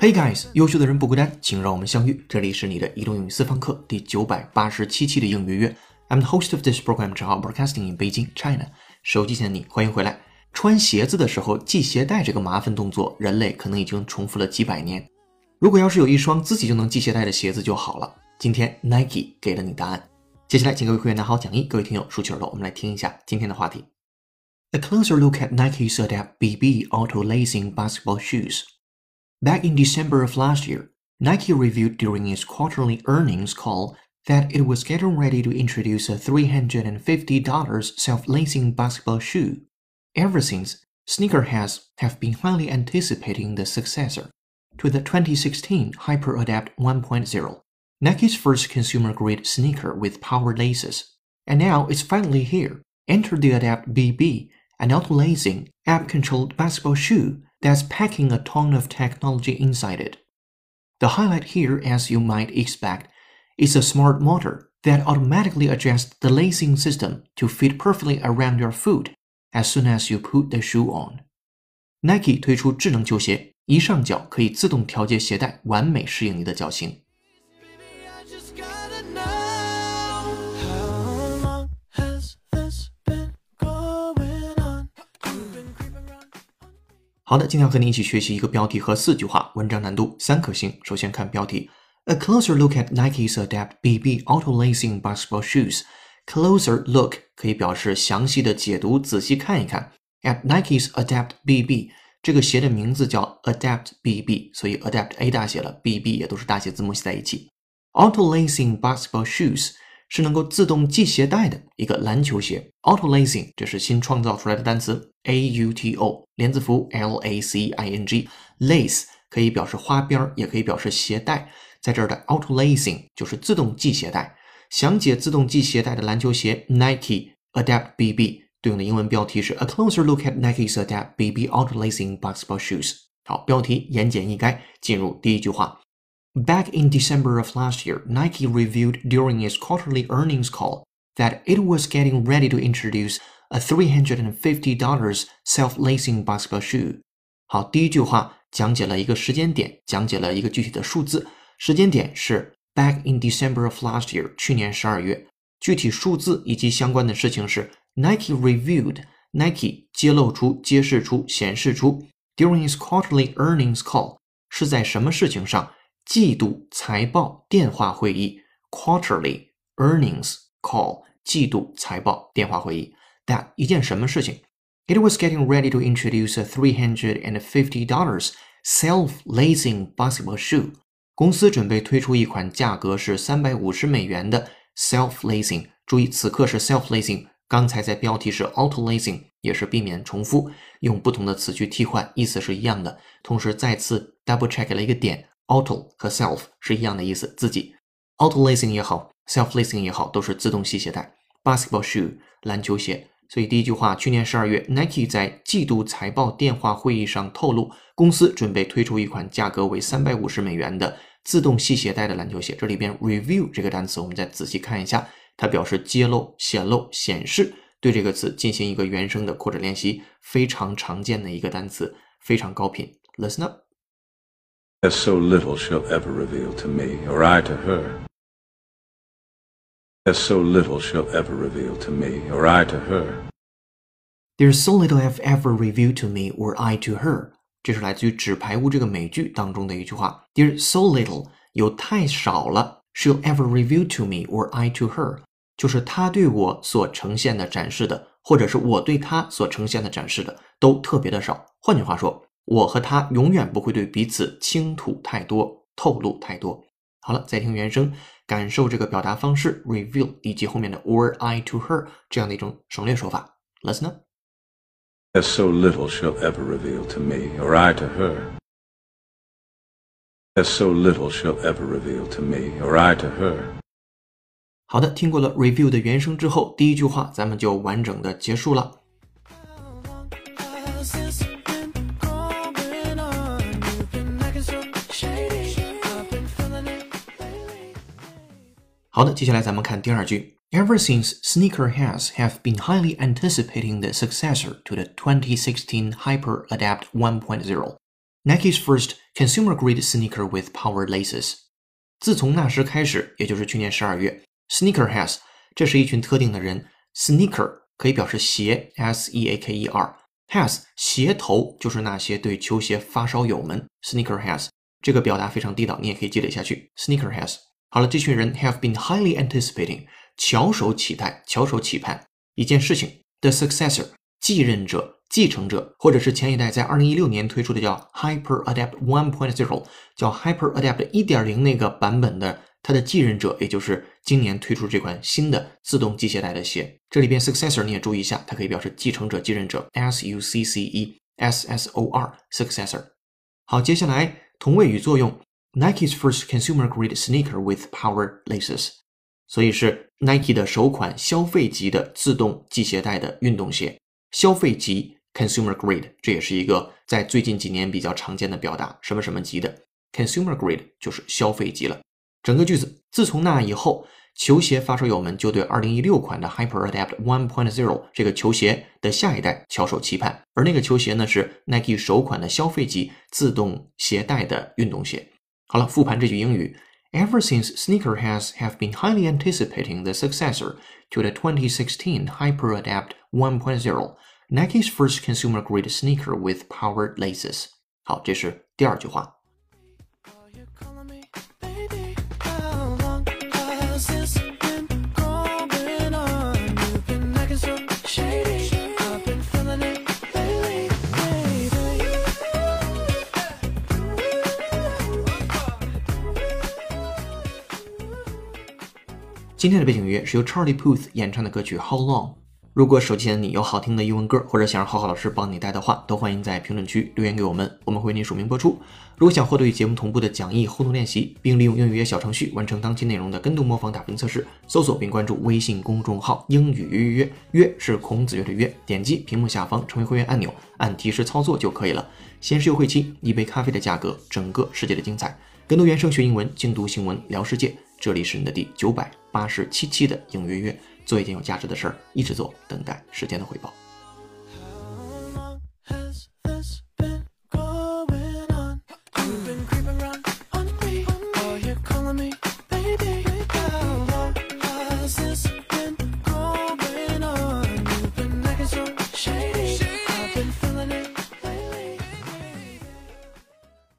Hey guys，优秀的人不孤单，请让我们相遇。这里是你的移动英语私房课第九百八十七期的英语约。I'm the host of this program, Zhao Broadcasting in Beijing, China. 手机前的你，欢迎回来。穿鞋子的时候系鞋带这个麻烦动作，人类可能已经重复了几百年。如果要是有一双自己就能系鞋带的鞋子就好了。今天 Nike 给了你答案。接下来，请各位会员拿好讲义，各位听友竖起耳朵，我们来听一下今天的话题。A closer look at Nike's Adapt BB Auto Lacing basketball shoes. Back in December of last year, Nike revealed during its quarterly earnings call that it was getting ready to introduce a $350 self-lacing basketball shoe. Ever since, sneakerheads have been highly anticipating the successor to the 2016 HyperAdapt 1.0, Nike's first consumer-grade sneaker with power laces. And now it's finally here. Enter the Adapt BB, an auto-lacing, app-controlled basketball shoe that's packing a ton of technology inside it. The highlight here, as you might expect, is a smart motor that automatically adjusts the lacing system to fit perfectly around your foot as soon as you put the shoe on. Nike 推出智能球鞋，一上脚可以自动调节鞋带，完美适应你的脚型。 好的，今天要和你一起学习一个标题和四句话，文章难度三颗星。首先看标题：A closer look at Nike's Adapt BB Auto Lacing Basketball Shoes。Closer look 可以表示详细的解读，仔细看一看。At Nike's Adapt BB，这个鞋的名字叫 Adapt BB，所以 Adapt A 大写了，BB 也都是大写字母写在一起。Auto Lacing Basketball Shoes 是能够自动系鞋带的一个篮球鞋。Auto Lacing 这是新创造出来的单词，A U T O 连字符 L A C I N G，lace 可以表示花边儿，也可以表示鞋带。在这儿的 Auto Lacing 就是自动系鞋带。详解自动系鞋带的篮球鞋 Nike Adapt BB 对应的英文标题是 A closer look at Nike's Adapt BB Auto Lacing Basketball Shoes。好，标题言简意赅，进入第一句话。Back in December of last year, Nike revealed during its quarterly earnings call that it was getting ready to introduce a $350 self-lacing basketball shoe. 好，第一句话讲解了一个时间点，讲解了一个具体的数字。时间点是 back in December of last year，去年十二月。具体数字以及相关的事情是 Nike revealed Nike 揭露出、揭示出、显示出 during its quarterly earnings call 是在什么事情上？ 季度财报电话会议 quarterly earnings call 季度财报电话会议。that 一件什么事情？It was getting ready to introduce a three hundred and fifty dollars self-lacing basketball shoe. 公司准备推出一款价格是三百五十美元的 self-lacing。注意，此刻是 self-lacing，刚才在标题是 auto-lacing，也是避免重复，用不同的词去替换，意思是一样的。同时再次 double check 了一个点，auto 和 self 是一样的意思，自己 auto-lacing 也好，self-lacing 也好，都是自动系鞋带。basketball shoe 篮球鞋。所以第一句话，去年十二月，Nike 在季度财报电话会议上透露，公司准备推出一款价格为三百五十美元的自动系鞋带的篮球鞋。这里边 review 这个单词，我们再仔细看一下，它表示揭露、显露、显示。对这个词进行一个原声的扩展练习，非常常见的一个单词，非常高频。Listen up. There's so little she'll ever reveal to me, or I to her. There's so little she'll ever reveal to me, or I to her. There's so little I've ever revealed to me or I to her。这是来自于《纸牌屋》这个美剧当中的一句话。There's so little，有太少了，she'll ever reveal to me or I to her，就是她对我所呈现的、展示的，或者是我对她所呈现的、展示的，都特别的少。换句话说， 我和他永远不会对彼此倾吐太多、透露太多。好了，再听原声，感受这个表达方式 reveal 以及后面的 or I to her 这样的一种省略手法。Listen up. There's so little she'll ever reveal to me, or I to her. There's so little she'll ever reveal to me, or I to her. 好的，听过了 review 的原声之后，第一句话咱们就完整的结束了。好的，接下来咱们看第二句。Ever since sneakerheads have been highly anticipating the successor to the 2016 Hyper Adapt 1.0, Nike's first consumer-grade sneaker with power laces. 自从那时开始，也就是去年十二月，sneakerheads 这是一群特定的人，sneaker 可以表示鞋，s e a k e r，heads 鞋头就是那些对球鞋发烧友们，sneakerheads 这个表达非常地道，你也可以积累下去，sneakerheads。 好了，这群人 have been highly anticipating。翘首期待，翘首期盼一件事情 The successor 继任者、继承者，或者是前一代在二零一六年推出的叫 Hyper Adapt One Point Zero，叫 Hyper Adapt 一点零那个版本的它的继任者，也就是今年推出这款新的自动系鞋带的鞋。这里边 successor 你也注意一下，它可以表示继承者、继任者，s u c c e s s o r successor。好，接下来同位语作用，Nike's first consumer grade sneaker with power laces。所以是 Nike 的首款消费级的自动系鞋带的运动鞋，消费级 （consumer grade） 这也是一个在最近几年比较常见的表达，什么什么级的 consumer grade 就是消费级了。整个句子，自从那以后，球鞋发烧友们就对2016款的 Hyper Adapt 1.0这个球鞋的下一代翘首期盼，而那个球鞋呢是 Nike 首款的消费级自动鞋带的运动鞋。好了，复盘这句英语。Ever since sneakerheads have been highly anticipating the successor to the 2016 HyperAdapt 1.0, Nike's first consumer-grade sneaker with powered laces. 好，这是第二句话。 今天的背景音乐是由 Charlie Puth 演唱的歌曲《How Long》。如果手机前的你有好听的英文歌，或者想让浩浩老师帮你带的话，都欢迎在评论区留言给我们，我们会为您署名播出。如果想获得与节目同步的讲义、互动练习，并利用英语约小程序完成当期内容的跟读模仿打分测试，搜索并关注微信公众号“英语约约约”，约是孔子约的约，点击屏幕下方成为会员按钮，按提示操作就可以了。先是优惠期，一杯咖啡的价格，整个世界的精彩。跟读原声学英文，精读新闻聊世界。这里是你的第九百八十七期的影月月，做一件有价值的事儿，一直做，等待时间的回报。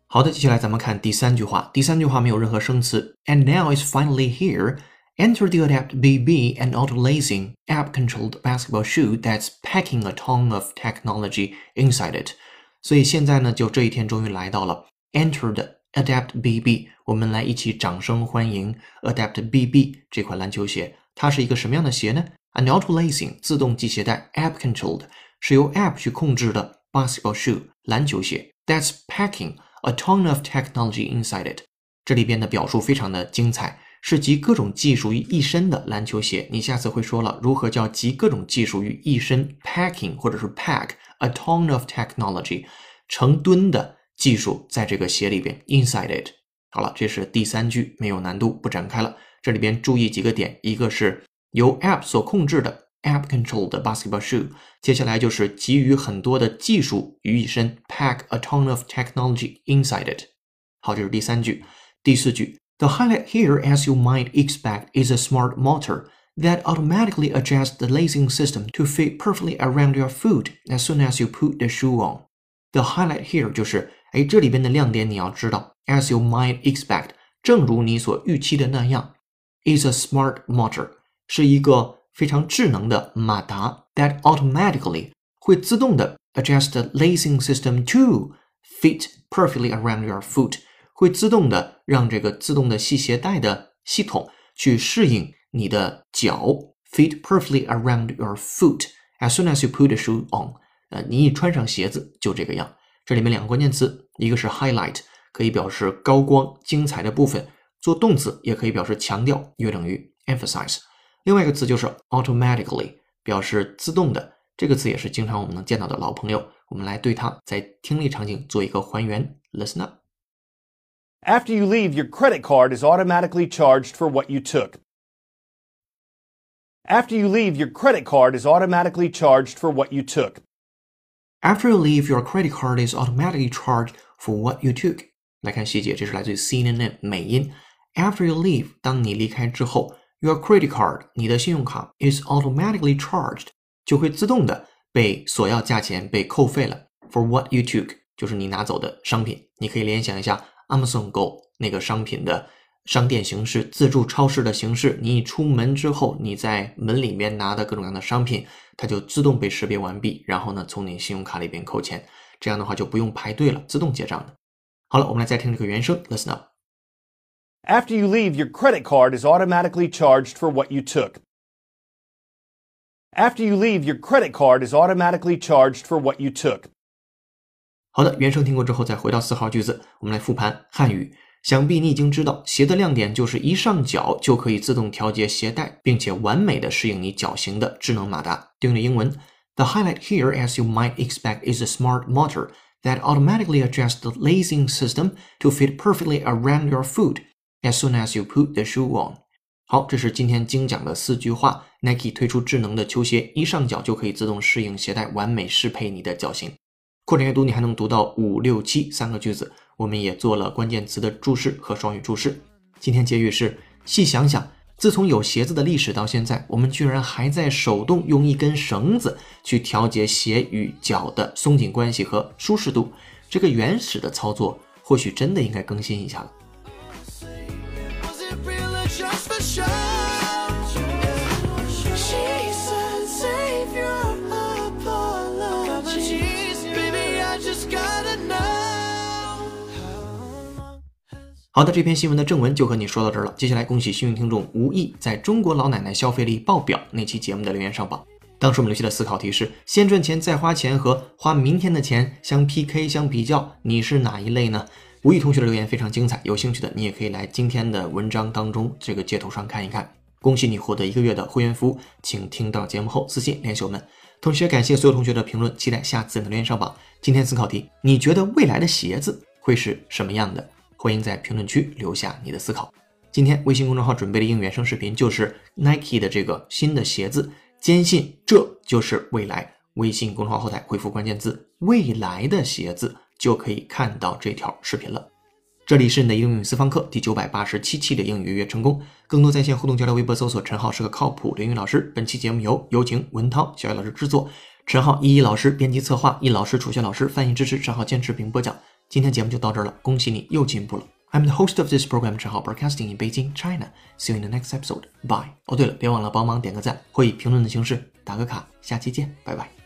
好的，接下来咱们看第三句话。第三句话没有任何生词。And now it's finally here. Enter the Adapt BB and auto-lacing app-controlled basketball shoe that's packing a ton of technology inside it. 所以现在呢，就这一天终于来到了。Enter the Adapt BB，我们来一起掌声欢迎 Adapt BB 这款篮球鞋。它是一个什么样的鞋呢？An auto-lacing 自动系鞋带，app-controlled 是由 app 去控制的 basketball shoe 篮球鞋。That's packing A ton of technology inside it，这里边的表述非常的精彩，是集各种技术于一身的篮球鞋。你下次会说了，如何叫集各种技术于一身？Packing 或者是 pack a ton of technology，成吨的技术在这个鞋里边，inside it。好了，这是第三句，没有难度，不展开了。这里边注意几个点，一个是由 app 所控制的。App controlled basketball shoe，接下来就是集于很多的技术于一身，pack a ton of technology inside it。好，这是第三句。第四句，The highlight here, as you might expect, is a smart motor that automatically adjusts the lacing system to fit perfectly around your foot as soon as you put the shoe on. The highlight here 就是，哎，这里边的亮点你要知道，as you might expect，正如你所预期的那样，is a smart motor，是一个。 非常智能的马达，that automatically 会自动的 adjust the lacing system to fit perfectly around your foot，会自动的让这个自动的系鞋带的系统去适应你的脚，fit perfectly around your foot as soon as you put the shoe on。呃，你一穿上鞋子就这个样。这里面两个关键词，一个是 highlight，可以表示高光、精彩的部分，做动词也可以表示强调，约等于 emphasize。另外一个词就是 automatically，表示自动的。这个词也是经常我们能见到的老朋友。我们来对它在听力场景做一个还原。Listen up. After you leave, your credit card is automatically charged for what you took. After you leave, your credit card is automatically charged for what you took. After you leave, your credit card is automatically charged for what you took. 来看细节，这是来自于 CNN 美音。After you leave，当你离开之后 ，your credit card，你的信用卡 is automatically charged，就会自动的被索要价钱被扣费了。For what you took，就是你拿走的商品。你可以联想一下 Amazon Go 那个商品的商店形式，自助超市的形式。你一出门之后，你在门里面拿的各种各样的商品，它就自动被识别完毕，然后呢，从你信用卡里边扣钱。这样的话就不用排队了，自动结账的。好了，我们来再听这个原声，Listen up。After you leave, your credit card is automatically charged for what you took. After you leave, your credit card is automatically charged for what you took. 好的，原声听过之后，再回到四号句子，我们来复盘汉语。想必你已经知道，鞋的亮点就是一上脚就可以自动调节鞋带，并且完美的适应你脚型的智能马达。对应的英文：The highlight here, as you might expect, is a smart motor that automatically adjusts the lacing system to fit perfectly around your foot As soon as you put the shoe on。好，这是今天精讲的四句话。Nike 推出智能的球鞋，一上脚就可以自动适应鞋带，完美适配你的脚型。扩展阅读，你还能读到五六七三个句子。我们也做了关键词的注释和双语注释。今天结语是：细想想，自从有鞋子的历史到现在，我们居然还在手动用一根绳子去调节鞋与脚的松紧关系和舒适度。这个原始的操作，或许真的应该更新一下了。好的，这篇新闻的正文就和你说到这儿了。接下来，恭喜幸运听众吴毅在中国老奶奶消费力爆表那期节目的留言上榜。当时我们留下的思考题是：先赚钱再花钱和花明天的钱相 PK 相比较，你是哪一类呢？吴毅同学的留言非常精彩，有兴趣的你也可以来今天的文章当中这个截图上看一看。恭喜你获得一个月的会员服务，请听到节目后私信联系我们。同时感谢所有同学的评论，期待下次的留言上榜。今天思考题：你觉得未来的鞋子会是什么样的？欢迎在评论区留下你的思考。今天微信公众号准备的应原声视频就是 Nike 的这个新的鞋子，坚信这就是未来。微信公众号后台回复关键字“未来的鞋子”就可以看到这条视频了。这里是你的英语私房课第九百八十七期的英语约约成功。更多在线互动交流，微博搜索“陈浩是个靠谱的英语老师”。本期节目由有请文涛、小雨老师制作，陈浩、依依老师编辑策划，易老师、楚轩老师翻译支持，陈浩坚持并播讲。今天节目就到这儿了，恭喜你又进步了。I'm the host of this program, 陈浩 Broadcasting in Beijing, China. See you in the next episode. Bye. 哦，对了，别忘了帮忙点个赞，或以评论的形式打个卡。下期见，拜拜。